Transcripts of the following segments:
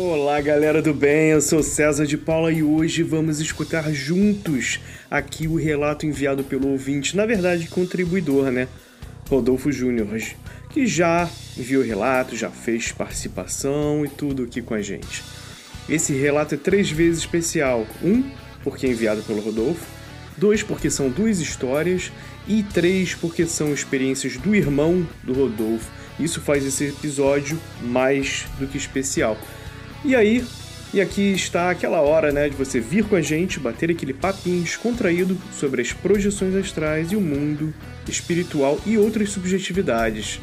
Olá, galera do bem, eu sou César de Paula e hoje vamos escutar juntos aqui o relato enviado pelo ouvinte, na verdade, contribuidor, né? Rodolfo Júnior, que já enviou relato, já fez participação e tudo aqui com a gente. Esse relato é três vezes especial: um, porque é enviado pelo Rodolfo, dois, porque são duas histórias, e três, porque são experiências do irmão do Rodolfo. Isso faz esse episódio mais do que especial. E aí, e aqui está aquela hora, né, de você vir com a gente, bater aquele papinho descontraído sobre as projeções astrais e o mundo espiritual e outras subjetividades.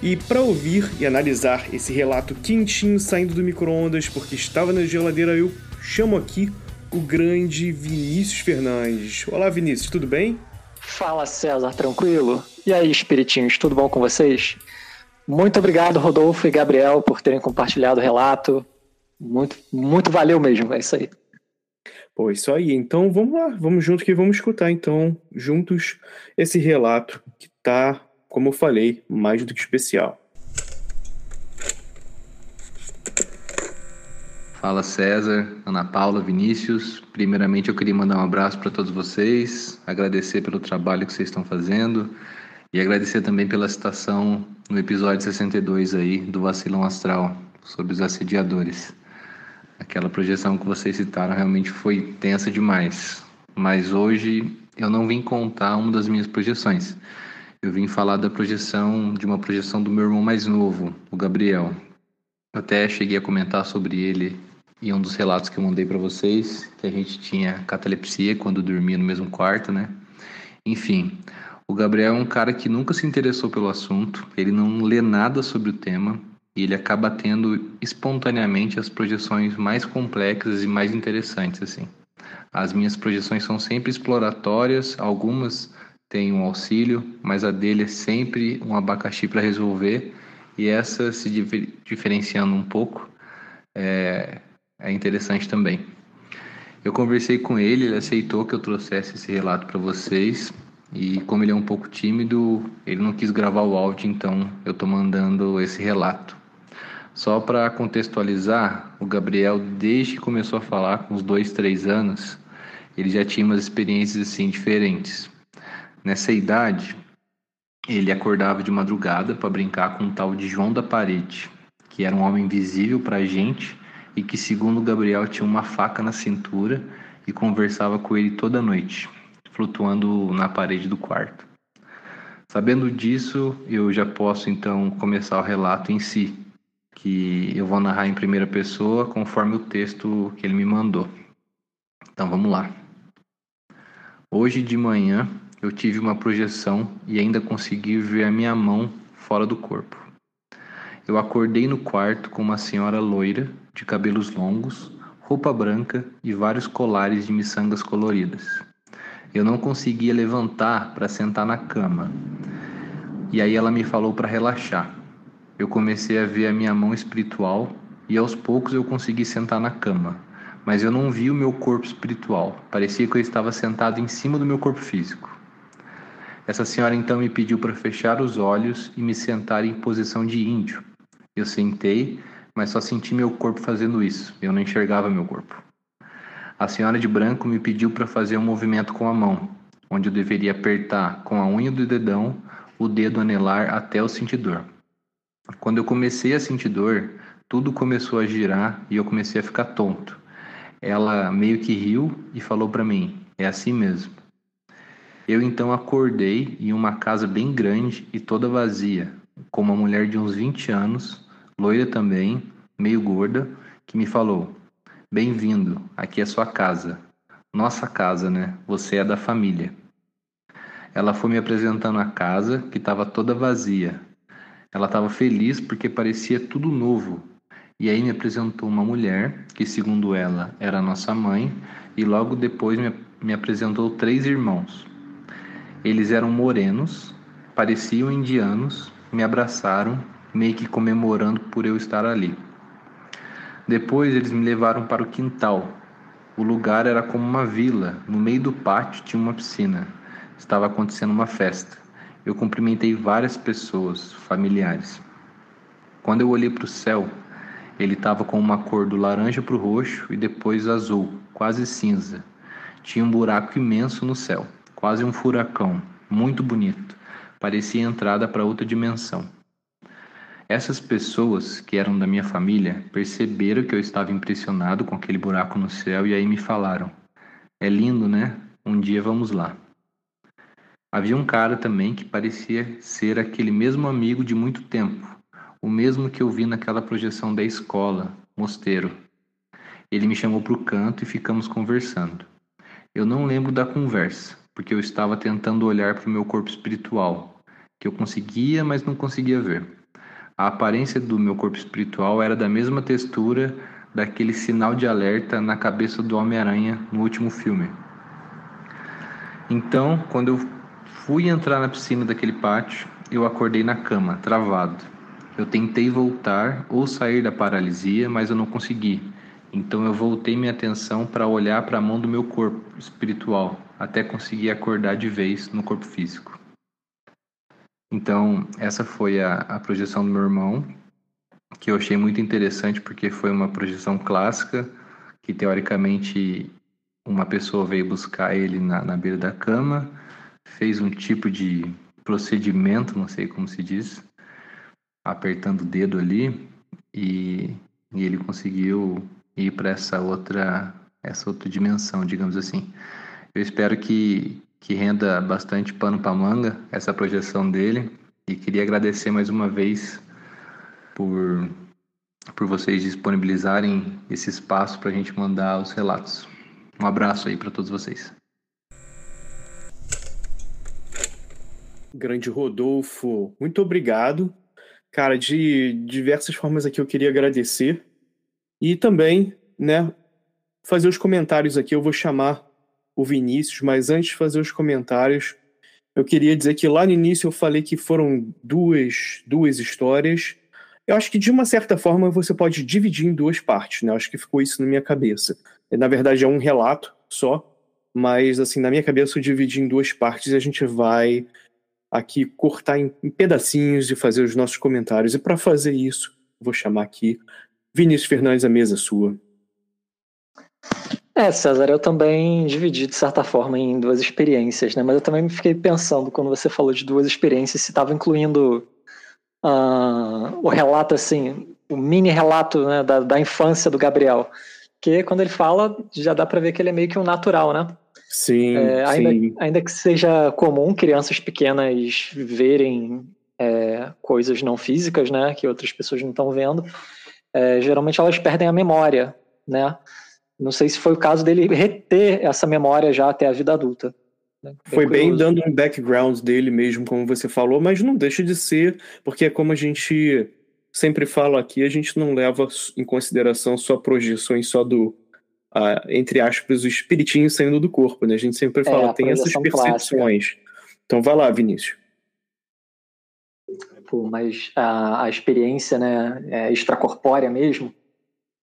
E para ouvir e analisar esse relato quentinho saindo do micro-ondas porque estava na geladeira, eu chamo aqui o grande Vinícius Fernandes. Olá, Vinícius, tudo bem? Fala, César, tranquilo? E aí, espiritinhos, tudo bom com vocês? Muito obrigado, Rodolfo e Gabriel, por terem compartilhado o relato. Muito, muito valeu mesmo, é isso aí. Pô, isso aí. Então vamos lá, vamos junto que vamos escutar então juntos esse relato que tá, como eu falei, mais do que especial. Fala César, Ana Paula, Vinícius. Primeiramente eu queria mandar um abraço para todos vocês, agradecer pelo trabalho que vocês estão fazendo e agradecer também pela citação no episódio 62 aí do Vacilão Astral sobre os assediadores. Aquela projeção que vocês citaram realmente foi tensa demais. Mas hoje eu não vim contar uma das minhas projeções. Eu vim falar da projeção, de uma projeção do meu irmão mais novo, o Gabriel. Eu até cheguei a comentar sobre ele em um dos relatos que eu mandei para vocês, que a gente tinha catalepsia quando dormia no mesmo quarto, né? Enfim, o Gabriel é um cara que nunca se interessou pelo assunto, ele não lê nada sobre o tema e ele acaba tendo espontaneamente as projeções mais complexas e mais interessantes assim. As minhas projeções são sempre exploratórias, algumas têm um auxílio, mas a dele é sempre um abacaxi para resolver e essa se diferenciando um pouco é, é interessante também. Eu conversei com ele, ele aceitou que eu trouxesse esse relato para vocês e como ele é um pouco tímido, ele não quis gravar o áudio, então eu estou mandando esse relato. Só para contextualizar, o Gabriel, desde que começou a falar, com uns dois, três anos, ele já tinha umas experiências assim diferentes. Nessa idade, ele acordava de madrugada para brincar com um tal de João da Parede, que era um homem invisível para a gente e que, segundo o Gabriel, tinha uma faca na cintura e conversava com ele toda noite flutuando na parede do quarto. Sabendo disso, eu já posso então começar o relato em si, que eu vou narrar em primeira pessoa conforme o texto que ele me mandou. Então vamos lá. Hoje de manhã eu tive uma projeção e ainda consegui ver a minha mão fora do corpo. Eu acordei no quarto com uma senhora loira, de cabelos longos, roupa branca e vários colares de miçangas coloridas. Eu não conseguia levantar para sentar na cama. E aí ela me falou para relaxar. Eu comecei a ver a minha mão espiritual e aos poucos eu consegui sentar na cama. Mas eu não vi o meu corpo espiritual. Parecia que eu estava sentado em cima do meu corpo físico. Essa senhora então me pediu para fechar os olhos e me sentar em posição de índio. Eu sentei, mas só senti meu corpo fazendo isso. Eu não enxergava meu corpo. A senhora de branco me pediu para fazer um movimento com a mão, onde eu deveria apertar com a unha do dedão o dedo anelar até o sentir dor. Quando eu comecei a sentir dor, tudo começou a girar e eu comecei a ficar tonto. Ela meio que riu e falou para mim: "É assim mesmo". Eu então acordei em uma casa bem grande e toda vazia, com uma mulher de uns 20 anos, loira também, meio gorda, que me falou: Bem-vindo, aqui é sua casa. Nossa casa, né? Você é da família. Ela foi me apresentando a casa, que estava toda vazia. Ela estava feliz porque parecia tudo novo. E aí me apresentou uma mulher, que segundo ela era nossa mãe, e logo depois me, me apresentou três irmãos. Eles eram morenos, pareciam indianos, me abraçaram, meio que comemorando por eu estar ali. Depois eles me levaram para o quintal. O lugar era como uma vila. No meio do pátio tinha uma piscina. Estava acontecendo uma festa. Eu cumprimentei várias pessoas, familiares. Quando eu olhei para o céu, ele estava com uma cor do laranja para o roxo e depois azul, quase cinza. Tinha um buraco imenso no céu, quase um furacão, muito bonito. Parecia entrada para outra dimensão. Essas pessoas que eram da minha família perceberam que eu estava impressionado com aquele buraco no céu e aí me falaram: É lindo, né? Um dia vamos lá. Havia um cara também que parecia ser aquele mesmo amigo de muito tempo, o mesmo que eu vi naquela projeção da escola, Mosteiro. Ele me chamou para o canto e ficamos conversando. Eu não lembro da conversa, porque eu estava tentando olhar para o meu corpo espiritual, que eu conseguia, mas não conseguia ver. A aparência do meu corpo espiritual era da mesma textura daquele sinal de alerta na cabeça do Homem-Aranha no último filme. Então, quando eu fui entrar na piscina daquele pátio, eu acordei na cama, travado. Eu tentei voltar ou sair da paralisia, mas eu não consegui. Então eu voltei minha atenção para olhar para a mão do meu corpo espiritual, até conseguir acordar de vez no corpo físico. Então, essa foi a, a projeção do meu irmão, que eu achei muito interessante porque foi uma projeção clássica, que teoricamente uma pessoa veio buscar ele na, na beira da cama, fez um tipo de procedimento, não sei como se diz, apertando o dedo ali, e, e ele conseguiu ir para essa outra essa outra dimensão, digamos assim. Eu espero que, que renda bastante pano para manga essa projeção dele e queria agradecer mais uma vez por por vocês disponibilizarem esse espaço para a gente mandar os relatos. Um abraço aí para todos vocês. Grande Rodolfo, muito obrigado. Cara, de diversas formas aqui eu queria agradecer e também, né, fazer os comentários aqui. Eu vou chamar o Vinícius, mas antes de fazer os comentários, eu queria dizer que lá no início eu falei que foram duas, duas histórias. Eu acho que de uma certa forma você pode dividir em duas partes, né? Eu acho que ficou isso na minha cabeça. Na verdade é um relato só, mas assim, na minha cabeça eu dividi em duas partes e a gente vai aqui cortar em, em pedacinhos e fazer os nossos comentários. E para fazer isso, vou chamar aqui Vinícius Fernandes, a mesa sua. É, César, eu também dividi de certa forma em duas experiências, né? Mas eu também fiquei pensando quando você falou de duas experiências se estava incluindo uh, o relato assim, o mini relato né, da, da infância do Gabriel, que quando ele fala já dá para ver que ele é meio que um natural, né? Sim, é, ainda, sim. ainda que seja comum crianças pequenas verem é, coisas não físicas, né, que outras pessoas não estão vendo, é, geralmente elas perdem a memória, né? Não sei se foi o caso dele reter essa memória já até a vida adulta. Né? Bem foi curioso. bem dando um background dele mesmo, como você falou, mas não deixa de ser, porque é como a gente sempre falo aqui, a gente não leva em consideração só projeções só do, uh, entre aspas, o espiritinho saindo do corpo, né? A gente sempre fala, é, tem essas percepções. Clássica. Então vai lá, Vinícius. Pô, mas a, a experiência né, é, extracorpórea mesmo,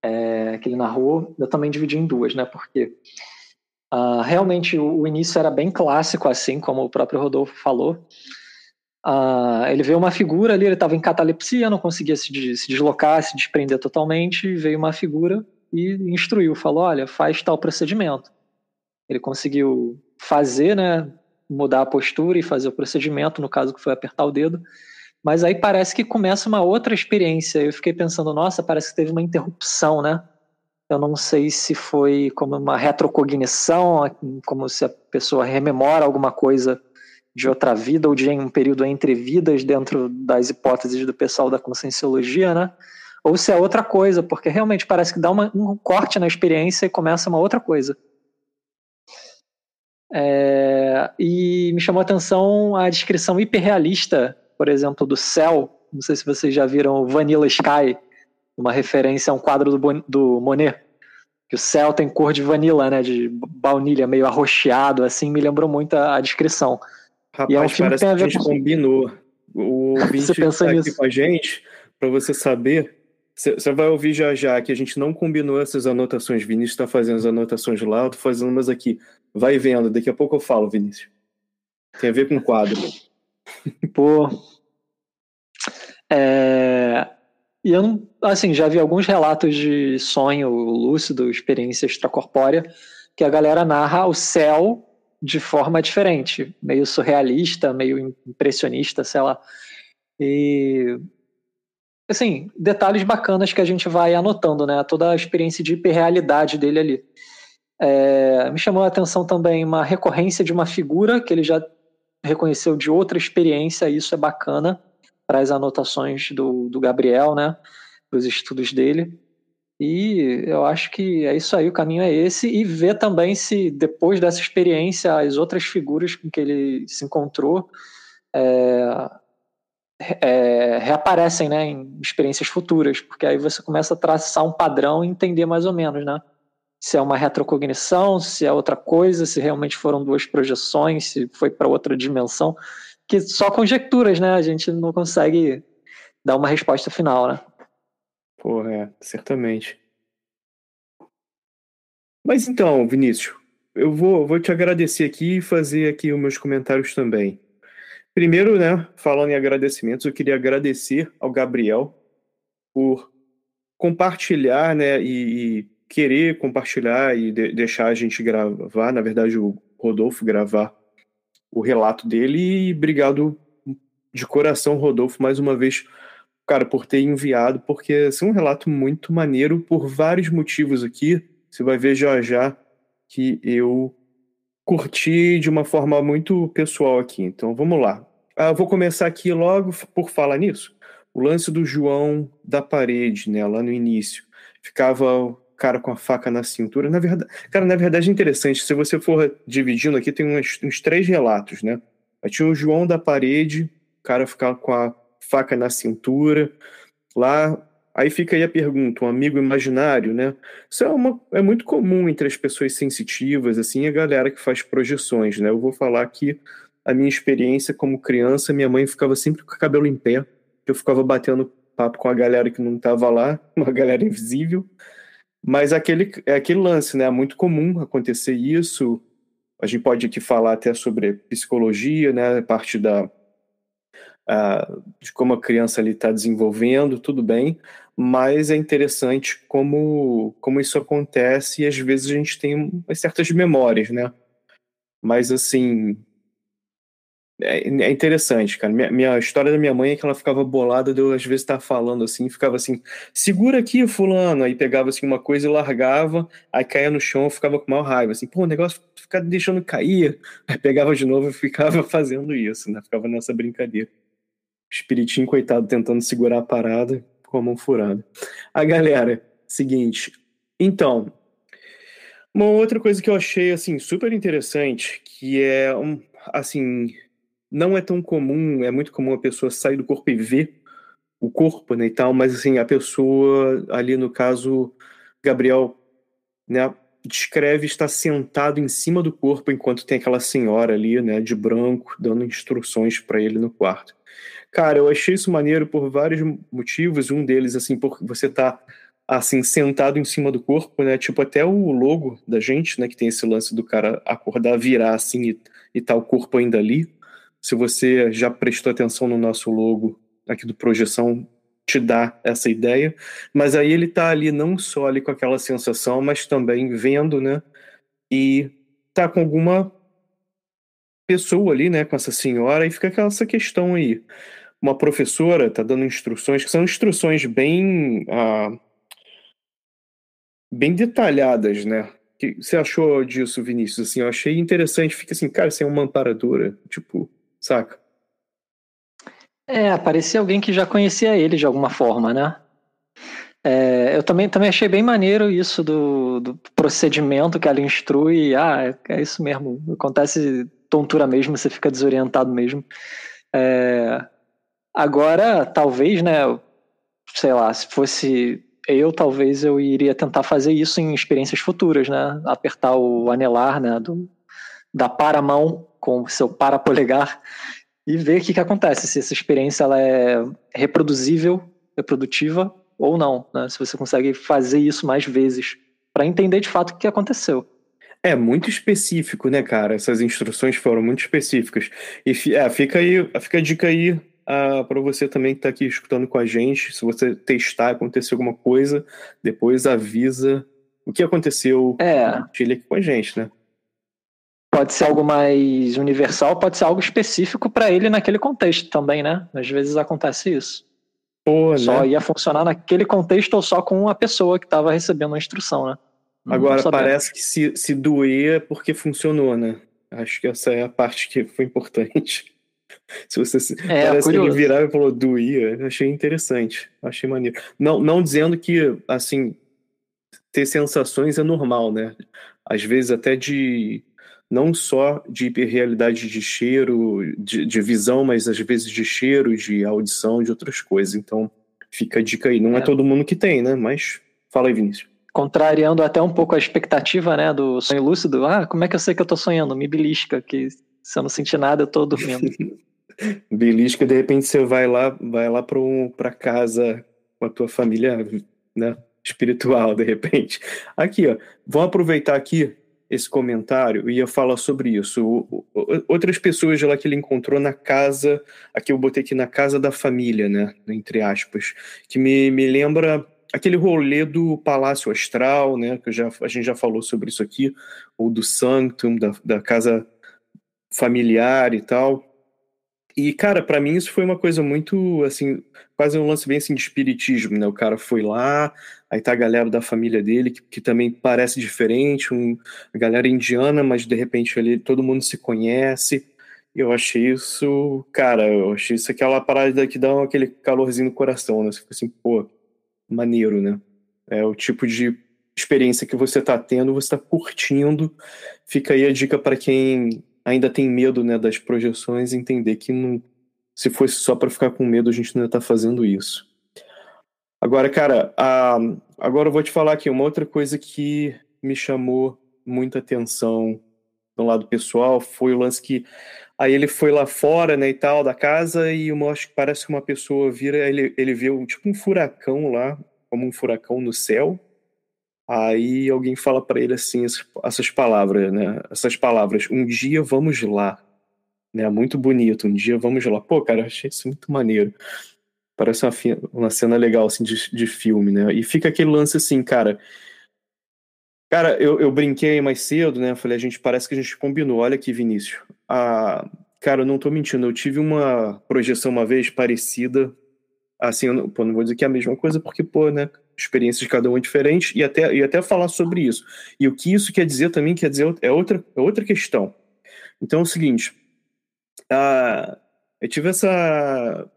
é, que ele narrou, eu também dividi em duas, né? Porque uh, realmente o, o, início era bem clássico, assim como o próprio Rodolfo falou. Uh, ele vê uma figura ali, ele estava em catalepsia, não conseguia se, se deslocar, se desprender totalmente, veio uma figura e instruiu, falou, olha, faz tal procedimento. Ele conseguiu fazer, né, mudar a postura e fazer o procedimento, no caso que foi apertar o dedo, mas aí parece que começa uma outra experiência. Eu fiquei pensando, nossa, parece que teve uma interrupção, né? Eu não sei se foi como uma retrocognição, como se a pessoa rememora alguma coisa de outra vida ou de um período entre vidas dentro das hipóteses do pessoal da conscienciologia, né? Ou se é outra coisa, porque realmente parece que dá uma, um corte na experiência e começa uma outra coisa. É, e me chamou a atenção a descrição hiperrealista por exemplo, do céu. Não sei se vocês já viram Vanilla Sky, uma referência a um quadro do, do Monet. Que o céu tem cor de vanilla, né? De baunilha, meio arroxeado, assim, me lembrou muito a, a descrição. Rapaz, e é um filme parece que, a, que a gente com... combinou. O ouvinte que está aqui com a gente, para você saber, você vai ouvir já já que a gente não combinou essas anotações. Vinícius está fazendo as anotações lá, eu tô fazendo umas aqui. Vai vendo, daqui a pouco eu falo, Vinícius. Tem a ver com o quadro. Pô. É, e eu assim, já vi alguns relatos de sonho lúcido, experiência extracorpórea, que a galera narra o céu de forma diferente, meio surrealista, meio impressionista, sei lá. E assim, detalhes bacanas que a gente vai anotando, né? Toda a experiência de hiperrealidade dele ali. É, me chamou a atenção também uma recorrência de uma figura que ele já reconheceu de outra experiência, isso é bacana para as anotações do, do Gabriel, né, para os estudos dele. E eu acho que é isso aí, o caminho é esse, e ver também se depois dessa experiência as outras figuras com que ele se encontrou é, é, reaparecem né, em experiências futuras, porque aí você começa a traçar um padrão e entender mais ou menos, né? Se é uma retrocognição, se é outra coisa, se realmente foram duas projeções, se foi para outra dimensão, que só conjecturas, né? A gente não consegue dar uma resposta final, né? Porra, é, certamente. Mas então, Vinícius, eu vou, vou te agradecer aqui e fazer aqui os meus comentários também. Primeiro, né, falando em agradecimentos, eu queria agradecer ao Gabriel por compartilhar, né, e, e querer compartilhar e de deixar a gente gravar, na verdade o Rodolfo gravar o relato dele e obrigado de coração Rodolfo mais uma vez, cara, por ter enviado, porque é um relato muito maneiro por vários motivos aqui. Você vai ver já já que eu curti de uma forma muito pessoal aqui. Então vamos lá. Ah, vou começar aqui logo por falar nisso. O lance do João da parede, né, lá no início. Ficava cara com a faca na cintura. Na verdade, cara, na verdade é interessante. Se você for dividindo aqui, tem uns, uns três relatos, né? Aí tinha o João da parede, o cara ficava com a faca na cintura. Lá, aí fica aí a pergunta, um amigo imaginário, né? Isso é, uma, é muito comum entre as pessoas sensitivas, assim, a galera que faz projeções, né? Eu vou falar aqui a minha experiência como criança, minha mãe ficava sempre com o cabelo em pé, eu ficava batendo papo com a galera que não estava lá, uma galera invisível, mas aquele, é aquele lance, né? É muito comum acontecer isso. A gente pode aqui falar até sobre psicologia, né? Parte da de como a criança ali está desenvolvendo, tudo bem, mas é interessante como, como isso acontece e às vezes a gente tem certas memórias, né? Mas assim, é, interessante, cara. Minha, minha, história da minha mãe é que ela ficava bolada de eu, às vezes, estar falando assim, ficava assim, segura aqui, fulano. Aí pegava assim uma coisa e largava, aí caía no chão, eu ficava com maior raiva, assim, pô, o negócio ficar deixando cair. Aí pegava de novo e ficava fazendo isso, né? Ficava nessa brincadeira. Espiritinho, coitado, tentando segurar a parada com a mão furada. A galera, seguinte. Então, uma outra coisa que eu achei, assim, super interessante, que é, um, assim, não é tão comum, é muito comum a pessoa sair do corpo e ver o corpo, né, e tal, mas assim, a pessoa ali no caso, Gabriel, né, descreve estar sentado em cima do corpo enquanto tem aquela senhora ali, né, de branco, dando instruções para ele no quarto. Cara, eu achei isso maneiro por vários motivos, um deles assim, porque você tá assim sentado em cima do corpo, né? Tipo até o logo da gente, né, que tem esse lance do cara acordar, virar assim e, e tá o corpo ainda ali. Se você já prestou atenção no nosso logo aqui do projeção, te dá essa ideia, mas aí ele tá ali não só ali com aquela sensação, mas também vendo, né? E tá com alguma pessoa ali, né, com essa senhora, e fica aquela essa questão aí. Uma professora tá dando instruções, que são instruções bem ah, bem detalhadas, né? Que você achou disso, Vinícius? Assim, eu achei interessante, fica assim, cara, você é uma amparadora, tipo, saca? É, parecia alguém que já conhecia ele de alguma forma, né? É, eu também, também achei bem maneiro isso do, do procedimento que ela instrui. Ah, é, é, isso mesmo. Acontece tontura mesmo, você fica desorientado mesmo. É, agora, talvez, né? Sei lá, se fosse eu, talvez eu iria tentar fazer isso em experiências futuras, né? Apertar o anelar, né? Do, da para-mão com o seu para-polegar e ver o que, que acontece, se essa experiência ela é reproduzível, reprodutiva ou não, né? se você consegue fazer isso mais vezes para entender de fato o que aconteceu. É muito específico, né, cara? Essas instruções foram muito específicas. E é, fica aí, fica a dica aí uh, ah, para você também que está aqui escutando com a gente. Se você testar, acontecer alguma coisa, depois avisa o que aconteceu. É. Compartilha aqui com a gente, né? Pode ser algo mais universal, pode ser algo específico para ele naquele contexto também, né? Às vezes acontece isso. Pô, só né? ia funcionar naquele contexto ou só com uma pessoa que estava recebendo a instrução, né? Agora parece que se, se doer é porque funcionou, né? Acho que essa é a parte que foi importante. Se você é, parece curioso. que ele virava e falou doía, achei interessante, achei maneiro. Não, não dizendo que assim ter sensações é normal, né? Às vezes até de não só de hiperrealidade de cheiro, de, de, visão, mas às vezes de cheiro, de audição, de outras coisas. Então, fica a dica aí. Não é, é todo mundo que tem, né? Mas fala aí, Vinícius. Contrariando até um pouco a expectativa, né, do sonho lúcido. Ah, como é que eu sei que eu tô sonhando? Me belisca, que se eu não sentir nada, eu tô dormindo. belisca, de repente você vai lá, vai lá para um, pra casa com a tua família, né? Espiritual, de repente. Aqui, ó. Vamos aproveitar aqui esse comentário e ia falar sobre isso. Outras pessoas lá que ele encontrou na casa, aqui eu botei aqui na casa da família, né, entre aspas, que me, me lembra aquele rolê do Palácio Astral, né, que já, a gente já falou sobre isso aqui, ou do Sanctum, da, da casa familiar e tal. E, cara, para mim isso foi uma coisa muito, assim, quase um lance bem assim de espiritismo, né? O cara foi lá, aí tá a galera da família dele, que, que também parece diferente, um, a galera indiana, mas de repente ali todo mundo se conhece. Eu achei isso, cara, eu achei isso aquela parada que dá aquele calorzinho no coração, né? Você fica assim, pô, maneiro, né? É o tipo de experiência que você tá tendo, você tá curtindo. Fica aí a dica para quem ainda tem medo né, das projeções, entender que não, se fosse só para ficar com medo, a gente não ia estar tá fazendo isso. Agora, cara, a, agora eu vou te falar aqui uma outra coisa que me chamou muita atenção no lado pessoal foi o lance que aí ele foi lá fora, né, e tal, da casa e eu acho que parece que uma pessoa vira, ele, ele viu tipo um furacão lá, como um furacão no céu, Aí alguém fala para ele assim essas palavras, né? Essas palavras, um dia vamos lá, né? Muito bonito, um dia vamos lá. Pô, cara, achei isso muito maneiro. Parece uma, uma cena legal assim de, de filme, né? E fica aquele lance assim, cara. Cara, eu, eu brinquei mais cedo, né? Falei, a gente parece que a gente combinou. Olha aqui, Vinícius. Ah, cara, eu não tô mentindo. Eu tive uma projeção uma vez parecida. Assim, eu não, pô, não vou dizer que é a mesma coisa, porque, pô, né? Experiências de cada um é diferente e até, e até falar sobre isso. E o que isso quer dizer também quer dizer é outra, é outra questão. Então é o seguinte, uh, eu tive essa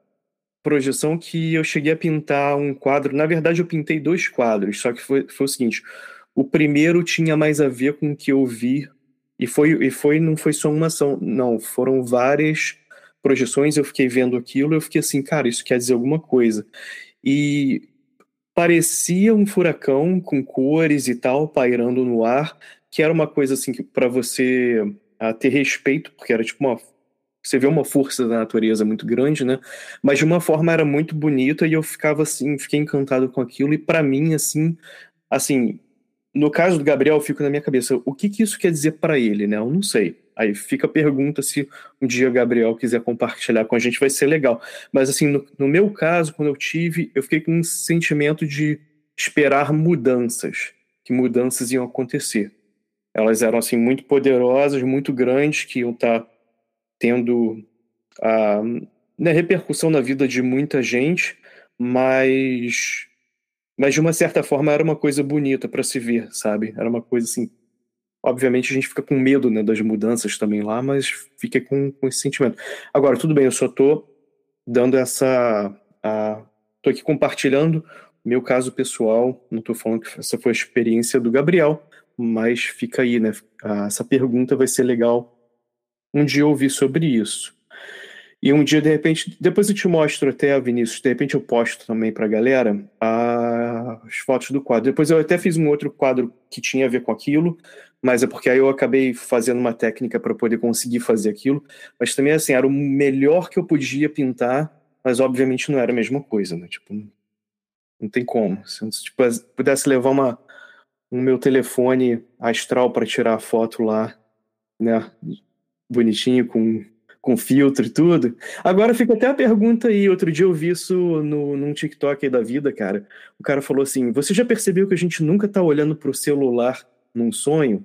projeção que eu cheguei a pintar um quadro, na verdade eu pintei dois quadros, só que foi, foi o seguinte, o primeiro tinha mais a ver com o que eu vi, e foi, e foi não foi só uma ação, não, foram várias projeções, eu fiquei vendo aquilo, eu fiquei assim, cara, isso quer dizer alguma coisa. E parecia um furacão com cores e tal pairando no ar, que era uma coisa assim que para você a, ter respeito, porque era tipo uma você vê uma força da natureza muito grande, né? Mas de uma forma era muito bonita e eu ficava assim, fiquei encantado com aquilo e para mim assim, assim, no caso do Gabriel, fico na minha cabeça, o que que isso quer dizer para ele, né? Eu não sei. Aí fica a pergunta se um dia Gabriel quiser compartilhar com a gente, vai ser legal. Mas assim, no, no meu caso, quando eu tive, eu fiquei com um sentimento de esperar mudanças, que mudanças iam acontecer. Elas eram assim muito poderosas, muito grandes, que iam estar tá tendo a né, repercussão na vida de muita gente, mas mas de uma certa forma era uma coisa bonita para se ver, sabe? Era uma coisa assim. Obviamente a gente fica com medo né, das mudanças também lá, mas fica com, com esse sentimento. Agora, tudo bem, eu só tô dando essa. A, tô aqui compartilhando meu caso pessoal, não tô falando que essa foi a experiência do Gabriel, mas fica aí, né? Essa pergunta vai ser legal um dia ouvir sobre isso. E um dia, de repente, depois eu te mostro até, Vinícius, de repente eu posto também pra galera as fotos do quadro. Depois eu até fiz um outro quadro que tinha a ver com aquilo, mas é porque aí eu acabei fazendo uma técnica para poder conseguir fazer aquilo. Mas também, assim, era o melhor que eu podia pintar, mas obviamente não era a mesma coisa, né? Tipo, não tem como. Se eu tipo, pudesse levar uma, um meu telefone astral para tirar a foto lá, né? Bonitinho, com com filtro e tudo. Agora fica até a pergunta aí. Outro dia eu vi isso no, num TikTok aí da vida, cara. O cara falou assim: Você já percebeu que a gente nunca tá olhando pro celular num sonho?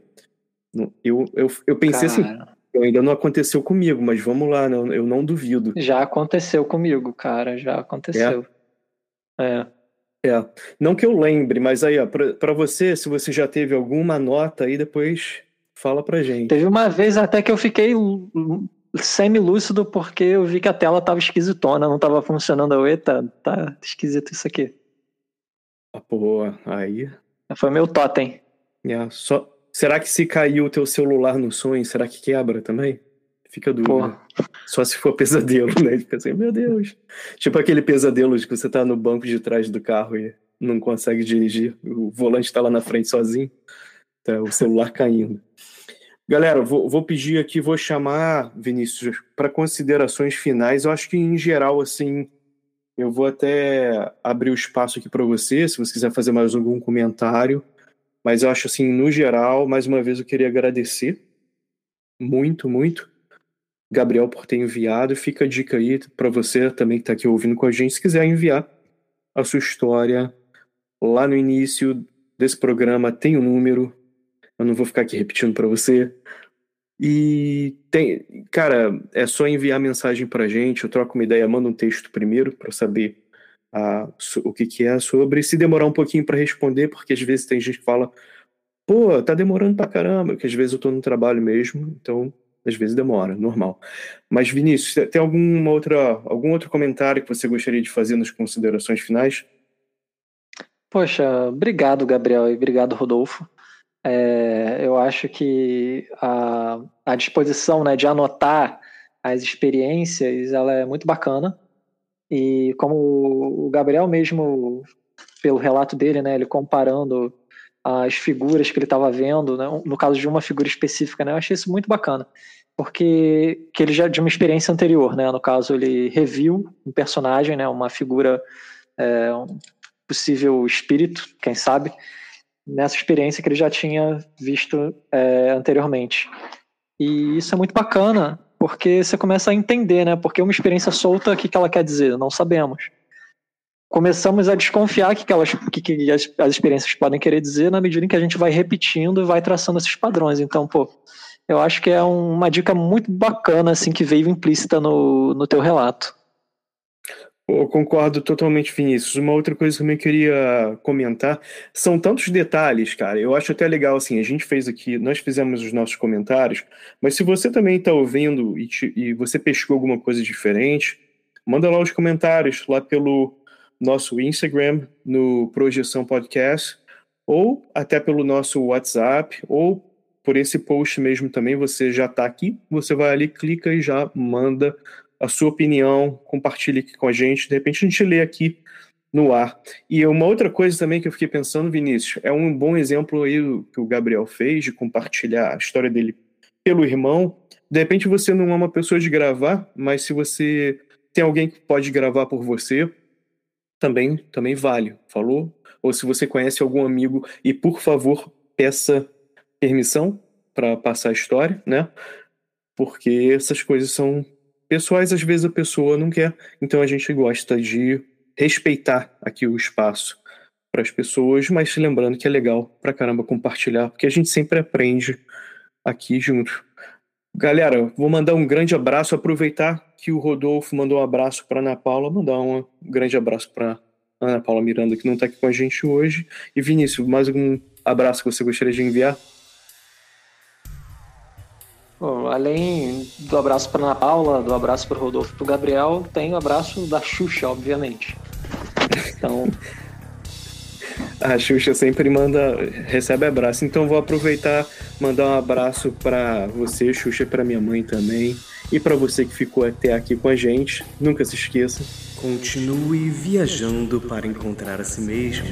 Eu, eu, eu pensei assim, cara. assim. Ainda não aconteceu comigo, mas vamos lá, não, eu não duvido. Já aconteceu comigo, cara, já aconteceu. É. é. é. Não que eu lembre, mas aí, ó, pra, pra você, se você já teve alguma nota aí, depois fala pra gente. Teve uma vez até que eu fiquei semi-lúcido porque eu vi que a tela tava esquisitona, não tava funcionando. Eu, eita, tá esquisito isso aqui. Ah, pô, aí. Foi meu totem. É, só... Será que se caiu o teu celular no sonho, será que quebra também? Fica dúvida. Só se for pesadelo, né? Fica assim, meu Deus. Tipo aquele pesadelo de que você tá no banco de trás do carro e não consegue dirigir. O volante tá lá na frente sozinho. Tá, o celular caindo. Galera, vou, vou pedir aqui, vou chamar, Vinícius, para considerações finais. Eu acho que, em geral, assim, eu vou até abrir o espaço aqui para você, se você quiser fazer mais algum comentário. Mas eu acho, assim, no geral, mais uma vez eu queria agradecer muito, muito, Gabriel, por ter enviado. Fica a dica aí para você também que está aqui ouvindo com a gente, se quiser enviar a sua história lá no início desse programa, tem o um número eu não vou ficar aqui repetindo para você. E tem, cara, é só enviar mensagem pra gente, eu troco uma ideia, manda um texto primeiro para saber o que, que é sobre. Se demorar um pouquinho para responder, porque às vezes tem gente que fala, pô, tá demorando pra caramba, que às vezes eu tô no trabalho mesmo, então às vezes demora, normal. Mas Vinícius, tem alguma outra, algum outro comentário que você gostaria de fazer nas considerações finais? Poxa, obrigado, Gabriel, e obrigado, Rodolfo. É, eu acho que a, a disposição né, de anotar as experiências ela é muito bacana. E como o Gabriel mesmo, pelo relato dele, né, ele comparando as figuras que ele estava vendo, né, no caso de uma figura específica, né, eu achei isso muito bacana. Porque que ele já de uma experiência anterior, né, no caso ele reviu um personagem, né, uma figura, é, um possível espírito, quem sabe, nessa experiência que ele já tinha visto é, anteriormente. E isso é muito bacana, porque você começa a entender, né? Porque uma experiência solta, o que, que ela quer dizer? Não sabemos. Começamos a desconfiar que, que, elas, que, que as, as experiências podem querer dizer na medida em que a gente vai repetindo e vai traçando esses padrões. Então, pô, eu acho que é uma dica muito bacana, assim, que veio implícita no, no teu relato. Eu concordo totalmente, Vinícius. Uma outra coisa que eu queria comentar são tantos detalhes, cara. Eu acho até legal, assim, a gente fez aqui, nós fizemos os nossos comentários, mas se você também está ouvindo e, te, e você pescou alguma coisa diferente, manda lá os comentários, lá pelo nosso Instagram, no Projeção Podcast, ou até pelo nosso WhatsApp, ou por esse post mesmo também, você já está aqui, você vai ali, clica e já manda a sua opinião, compartilhe aqui com a gente. De repente a gente lê aqui no ar. E uma outra coisa também que eu fiquei pensando, Vinícius, é um bom exemplo aí que o Gabriel fez de compartilhar a história dele pelo irmão. De repente você não é uma pessoa de gravar, mas se você tem alguém que pode gravar por você, também também vale, falou? Ou se você conhece algum amigo e por favor peça permissão para passar a história, né? Porque essas coisas são pessoais, às vezes a pessoa não quer, então a gente gosta de respeitar aqui o espaço para as pessoas, mas lembrando que é legal para caramba compartilhar, porque a gente sempre aprende aqui junto. Galera, vou mandar um grande abraço, aproveitar que o Rodolfo mandou um abraço para Ana Paula, mandar um grande abraço para Ana Paula Miranda, que não está aqui com a gente hoje. E Vinícius, mais algum abraço que você gostaria de enviar? Bom, além do abraço para Ana Paula, do abraço para Rodolfo e para o Gabriel, tem o abraço da Xuxa, obviamente. Então. A Xuxa sempre manda, recebe abraço. Então vou aproveitar, mandar um abraço para você, Xuxa, para minha mãe também. E para você que ficou até aqui com a gente. Nunca se esqueça. Continue viajando para encontrar a si mesmo.